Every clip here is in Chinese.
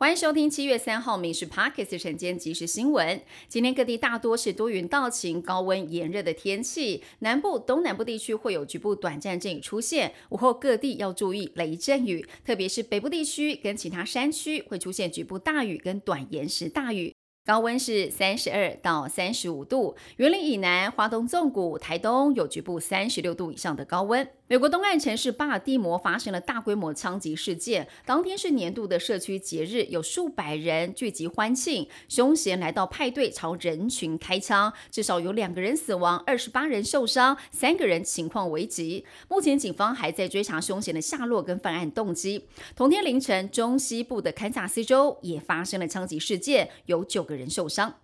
欢迎收听七月三号《民事 Pockets》晨间即时新闻。今天各地大多是多云到晴、高温炎热的天气，南部、东南部地区会有局部短暂阵雨出现。午后各地要注意雷阵雨，特别是北部地区跟其他山区会出现局部大雨跟短延时大雨。高温是三十二到三十五度，园林以南、华东纵谷、台东有局部三十六度以上的高温。美国东岸城市巴尔的摩发生了大规模枪击事件，当天是年度的社区节日，有数百人聚集欢庆，凶嫌来到派对朝人群开枪，至少有两个人死亡，二十八人受伤，三个人情况危急。目前警方还在追查凶嫌的下落跟犯案动机。同天凌晨，中西部的堪萨斯州也发生了枪击事件，有九个人受伤。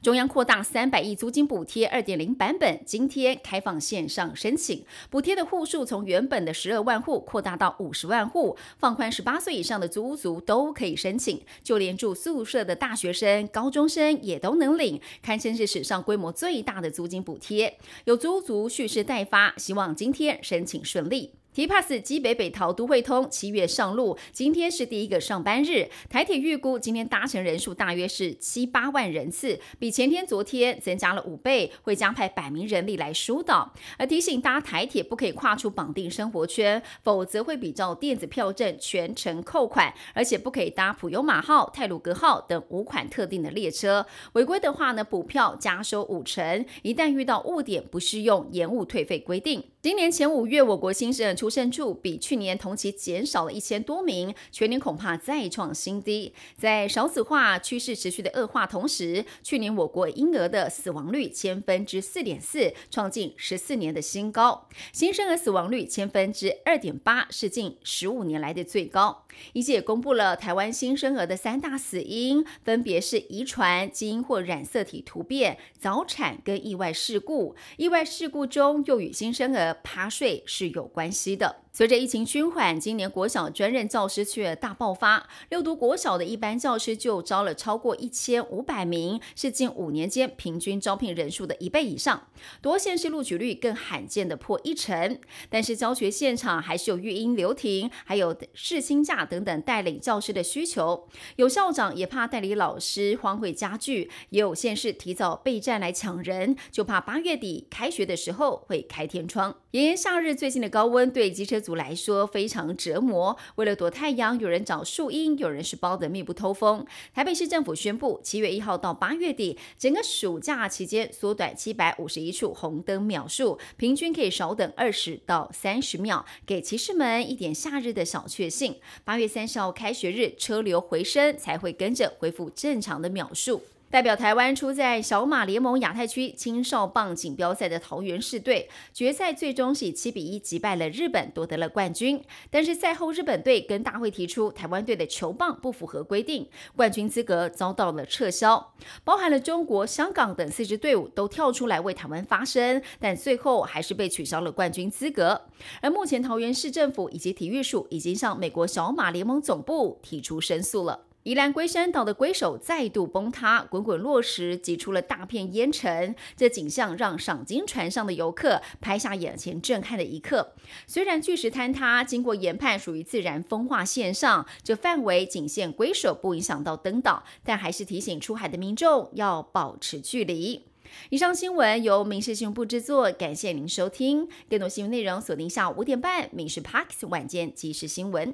中央扩大三百亿租金补贴二点零版本，今天开放线上申请。补贴的户数从原本的十二万户扩大到五十万户，放宽十八岁以上的租屋族都可以申请，就连住宿舍的大学生、高中生也都能领，堪称是史上规模最大的租金补贴。有租屋族蓄势待发，希望今天申请顺利。T Pass 基北北桃都会通七月上路，今天是第一个上班日。台铁预估今天搭乘人数大约是七八万人次，比前天、昨天增加了五倍，会加派百名人力来疏导。而提醒搭台铁不可以跨出绑定生活圈，否则会比照电子票证全程扣款，而且不可以搭普悠马号、泰鲁格号等五款特定的列车。违规的话呢，补票加收五成。一旦遇到误点，不适用延误退费规定。今年前五月，我国新生出生数比去年同期减少了一千多名，全年恐怕再创新低。在少子化趋势持续的恶化同时，去年我国婴儿的死亡率千分之四点四，创近十四年的新高；新生儿死亡率千分之二点八，是近十五年来的最高。以及也公布了台湾新生儿的三大死因，分别是遗传、基因或染色体突变、早产跟意外事故。意外事故中又与新生儿趴睡是有关系的。随着疫情趋缓，今年国小专任教师却大爆发。六读国小的一般教师就招了超过一千五百名，是近五年间平均招聘人数的一倍以上。多县市录取率更罕见的破一成。但是教学现场还是有育婴留停，还有试薪假等等带领教师的需求。有校长也怕代理老师荒废加剧，也有县市提早备战来抢人，就怕八月底开学的时候会开天窗。炎炎夏日，最近的高温对机车族来说非常折磨。为了躲太阳，有人找树荫，有人是包得密不透风。台北市政府宣布，七月一号到八月底，整个暑假期间缩短七百五十一处红灯秒数，平均可以少等二十到三十秒，给骑士们一点夏日的小确幸。八月三十号开学日，车流回升，才会跟着恢复正常的秒数。代表台湾出在小马联盟亚太区青少棒锦标赛的桃园市队，决赛最终是以七比一击败了日本，夺得了冠军。但是赛后日本队跟大会提出，台湾队的球棒不符合规定，冠军资格遭到了撤销。包含了中国、香港等四支队伍都跳出来为台湾发声，但最后还是被取消了冠军资格。而目前桃园市政府以及体育署已经向美国小马联盟总部提出申诉了。宜兰龟山岛的龟首再度崩塌，滚滚落石挤出了大片烟尘，这景象让赏金船上的游客拍下眼前震撼的一刻。虽然巨石坍塌经过研判属于自然风化现象，这范围仅限龟首，不影响到登岛，但还是提醒出海的民众要保持距离。以上新闻由民事新闻部制作，感谢您收听。更多新闻内容锁定下午五点半《民事 Parks 晚间即时新闻》。